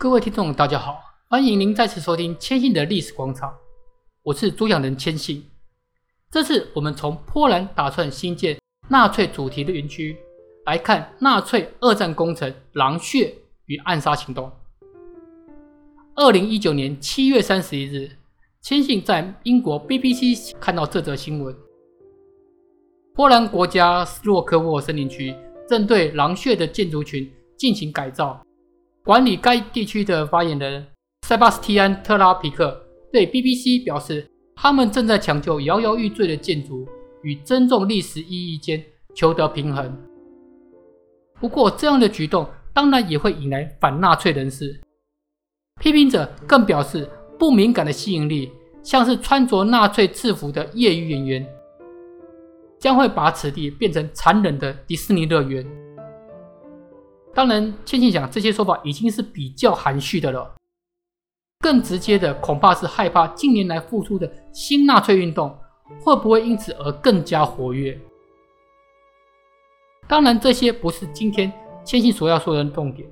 各位听众，大家好，欢迎您再次收听千信的历史广场，我是主讲人千信。这次我们从波兰打算新建纳粹主题的园区来看纳粹二战工程“狼穴”与暗杀行动。二零一九年七月三十一日，千信在英国 BBC 看到这则新闻：波兰国家斯洛科沃森林区正对狼穴的建筑群进行改造。管理该地区的发言人塞巴斯蒂安·特拉皮克对 BBC 表示，他们正在抢救摇摇欲坠的建筑与尊重历史意义间求得平衡。不过，这样的举动当然也会引来反纳粹人士。批评者更表示，不敏感的吸引力，像是穿着纳粹制服的业余演员，将会把此地变成残忍的迪士尼乐园。当然，千信讲这些说法已经是比较含蓄的了。更直接的，恐怕是害怕近年来复出的新纳粹运动会不会因此而更加活跃。当然，这些不是今天千信所要说的重点，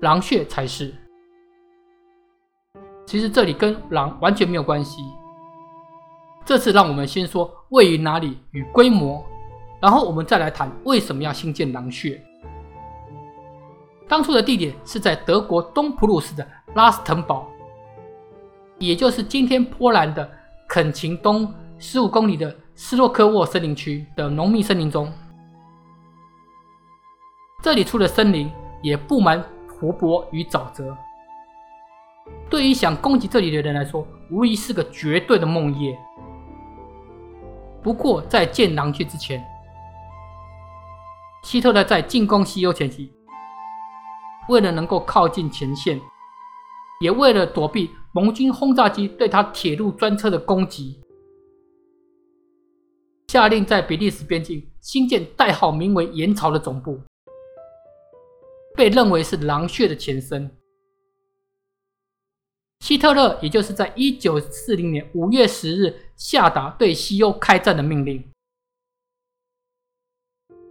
狼穴才是。其实这里跟狼完全没有关系。这次让我们先说位于哪里与规模，然后我们再来谈为什么要新建狼穴。当初的地点是在德国东普鲁士的拉斯滕堡，也就是今天波兰的肯琴东十五公里的斯洛科沃森林区的浓密森林中。这里除了森林，也布满湖泊与沼泽。对于想攻击这里的人来说，无疑是个绝对的梦魇。不过，在建狼穴之前，希特勒在进攻西欧前期。为了能够靠近前线，也为了躲避盟军轰炸机对他铁路专车的攻击，下令在比利时边境新建代号名为“盐槽”的总部，被认为是狼穴的前身。希特勒也就是在一九四零年五月十日下达对西欧开战的命令。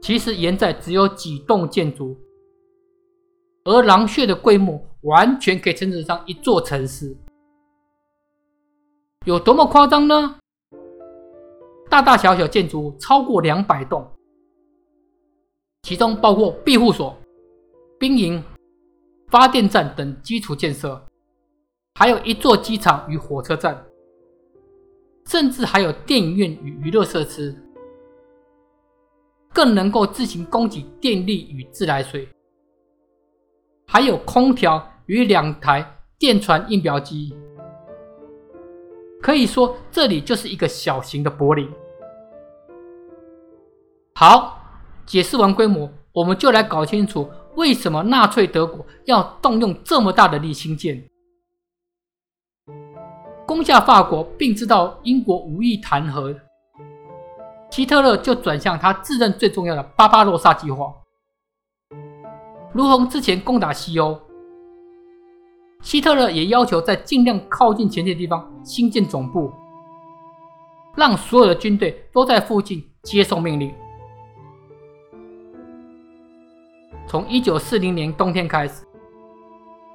其实，盐寨只有几栋建筑。而狼穴的规模完全可以称得上一座城市，有多么夸张呢？大大小小建筑超过两百栋，其中包括庇护所、兵营、发电站等基础建设，还有一座机场与火车站，甚至还有电影院与娱乐设施，更能够自行供给电力与自来水。还有空调与两台电传印表机，可以说这里就是一个小型的柏林。好，解释完规模，我们就来搞清楚为什么纳粹德国要动用这么大的力兴建，攻下法国，并知道英国无意谈和，希特勒就转向他自认最重要的巴巴罗萨计划。如同之前攻打西欧，希特勒也要求在尽量靠近前线的地方新建总部，让所有的军队都在附近接受命令。从一九四零年冬天开始，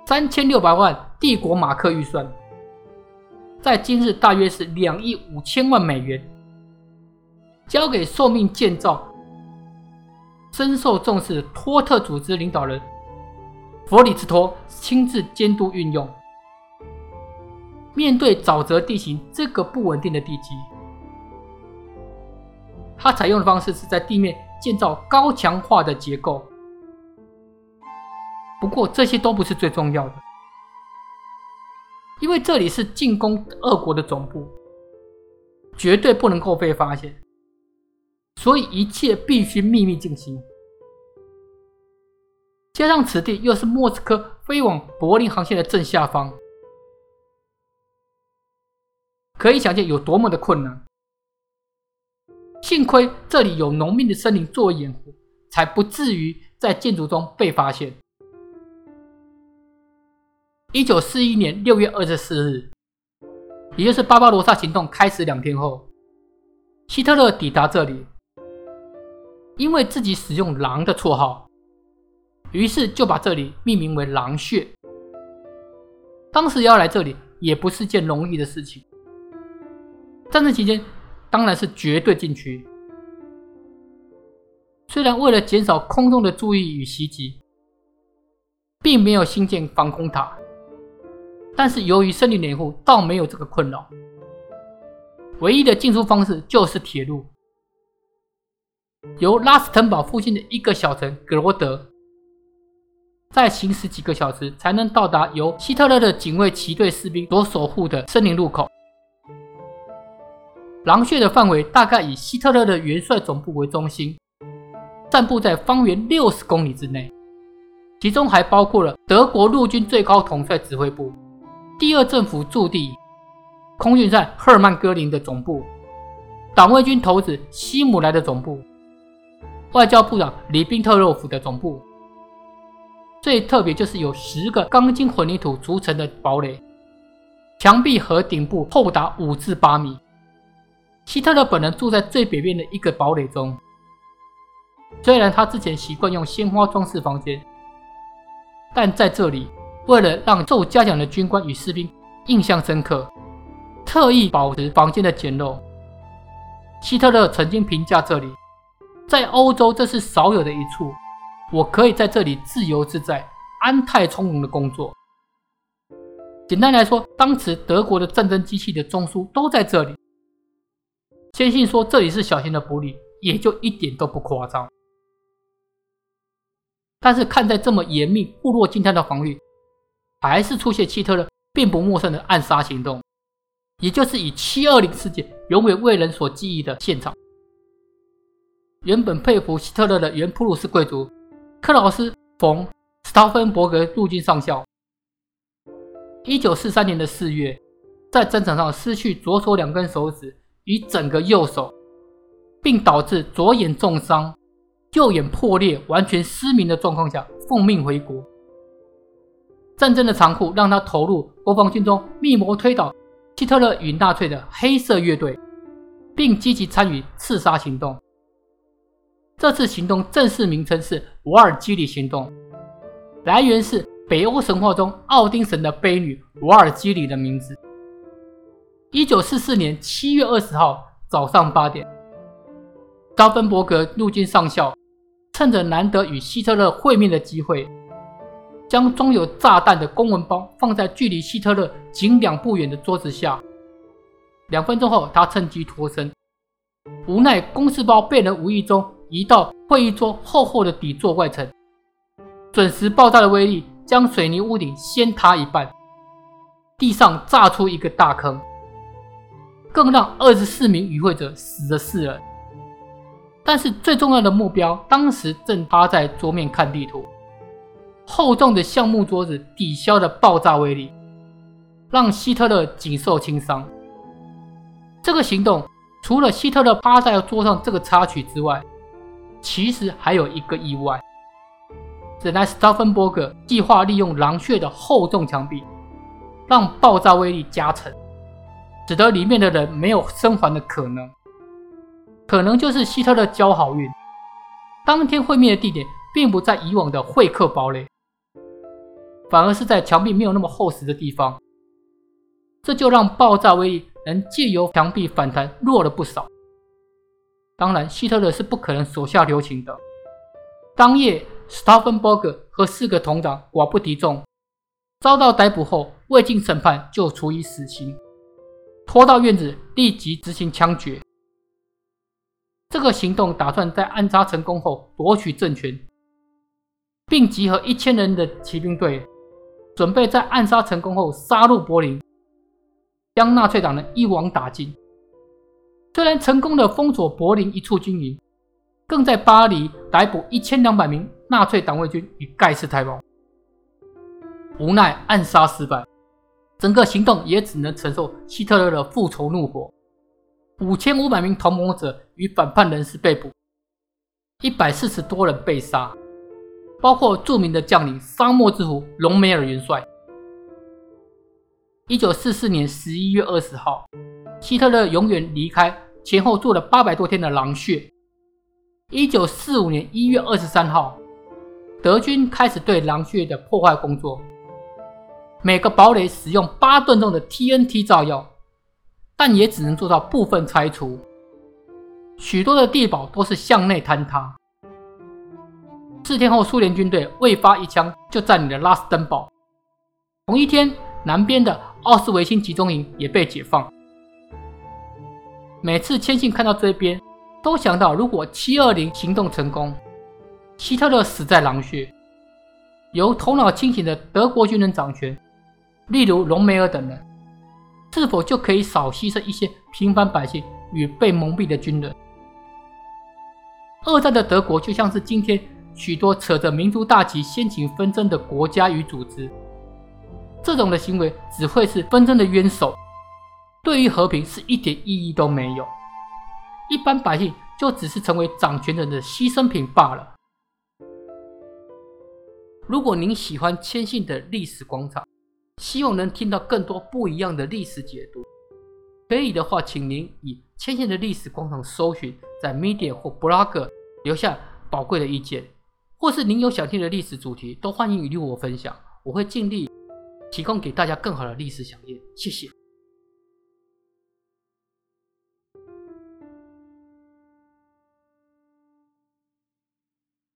三千六百万帝国马克预算，在今日大约是两亿五千万美元，交给受命建造。深受重视的托特组织领导人弗里茨托亲自监督运用。面对沼泽地形这个不稳定的地基，他采用的方式是在地面建造高强化的结构。不过这些都不是最重要的，因为这里是进攻俄国的总部，绝对不能够被发现。所以一切必须秘密进行，加上此地又是莫斯科飞往柏林航线的正下方，可以想见有多么的困难。幸亏这里有浓密的森林作为掩护，才不至于在建筑中被发现。一九四一年六月二十四日，也就是巴巴罗萨行动开始两天后，希特勒抵达这里。因为自己使用“狼”的绰号，于是就把这里命名为“狼穴”。当时要来这里也不是件容易的事情。战争期间，当然是绝对禁区。虽然为了减少空中的注意与袭击，并没有兴建防空塔，但是由于森林掩护，倒没有这个困扰。唯一的进出方式就是铁路，由拉斯滕堡附近的一个小城格罗德，再行驶几个小时才能到达由希特勒的警卫骑队士兵所守护的森林入口。狼穴的范围大概以希特勒的元帅总部为中心，散布在方圆六十公里之内。其中还包括了德国陆军最高统帅指挥部、第二政府驻地、空军上赫尔曼·戈林的总部、党卫军头子希姆莱的总部、外交部长里宾特洛甫的总部。最特别就是有十个钢筋混凝土组成的堡垒，墙壁和顶部厚达五至八米。希特勒本人住在最北边的一个堡垒中，虽然他之前习惯用鲜花装饰房间。但在这里，为了让受嘉奖的军官与士兵印象深刻，特意保持房间的简陋。希特勒曾经评价这里，在欧洲这是少有的一处，我可以在这里自由自在、安泰从容的工作。简单来说，当时德国的战争机器的中枢都在这里。坚信说这里是小型的堡垒，也就一点都不夸张。但是看在这么严密、固若金汤的防御，还是出现希特勒并不陌生的暗杀行动，也就是以七二零事件永远为人所记忆的现场。原本佩服希特勒的原普鲁士贵族克劳斯·冯·斯塔芬伯格陆军上校，一九四三年的四月，在战场上失去左手两根手指与整个右手，并导致左眼重伤。右眼破裂、完全失明的状况下奉命回国。战争的残酷让他投入国防军中密谋推倒希特勒与纳粹的黑色乐队，并积极参与刺杀行动。这次行动正式名称是瓦尔基里行动，来源是北欧神话中奥丁神的悲女瓦尔基里的名字。一九四四年七月二十号早上八点，高芬伯格陆军上校。趁着难得与希特勒会面的机会，将装有炸弹的公文包放在距离希特勒仅两步远的桌子下。两分钟后，他趁机脱身，无奈公事包被人无意中移到会议桌厚厚的底座外层，准时爆炸的威力将水泥屋顶掀塌一半，地上炸出一个大坑，更让二十四名与会者死了四人。但是最重要的目标，当时正趴在桌面看地图。厚重的橡木桌子抵消了爆炸威力，让希特勒仅受轻伤。这个行动除了希特勒趴在桌上这个插曲之外，其实还有一个意外。本来斯塔芬伯格计划利用狼穴的厚重墙壁，让爆炸威力加成，使得里面的人没有生还的可能。可能就是希特勒交好运，当天会面的地点并不在以往的会客堡垒，反而是在墙壁没有那么厚实的地方，这就让爆炸威力能借由墙壁反弹弱了不少。当然，希特勒是不可能手下留情的。当夜，斯塔芬伯格和四个同党寡不敌众，遭到逮捕后未经审判就处以死刑，拖到院子立即执行枪决。这个行动打算在暗杀成功后夺取政权，并集合一千人的骑兵队，准备在暗杀成功后杀入柏林，将纳粹党人一网打尽。虽然成功的封锁柏林一处军营，更在巴黎逮捕一千两百名纳粹党卫军与盖世太保，无奈暗杀失败，整个行动也只能承受希特勒的复仇怒火。五千五百名同盟者与反叛人士被捕，一百四十多人被杀，包括著名的将领沙漠之狐隆美尔元帅。一九四四年十一月二十号，希特勒永远离开前后做了八百多天的狼穴。一九四五年一月二十三号，德军开始对狼穴的破坏工作。每个堡垒使用八吨重的 TNT 炸药，但也只能做到部分拆除。许多的地堡都是向内坍塌。四天后，苏联军队未发一枪就占领了拉斯登堡。同一天，南边的奥斯维辛集中营也被解放。每次千信看到这边，都想到如果七二零行动成功，希特勒死在狼穴，由头脑清醒的德国军人掌权，例如隆美尔等人，是否就可以少牺牲一些平凡百姓与被蒙蔽的军人？二战的德国就像是今天许多扯着民族大旗掀起纷争的国家与组织，这种的行为只会是纷争的渊藪，对于和平是一点意义都没有。一般百姓就只是成为掌权人的牺牲品罢了。如果您喜欢千信的历史广场，希望能听到更多不一样的历史解读，可以的话，请您以千信的历史广场搜寻，在 Media 或 Blog 留下宝贵的意见，或是您有想听的历史主题，都欢迎与我分享，我会尽力提供给大家更好的历史饗宴。谢谢。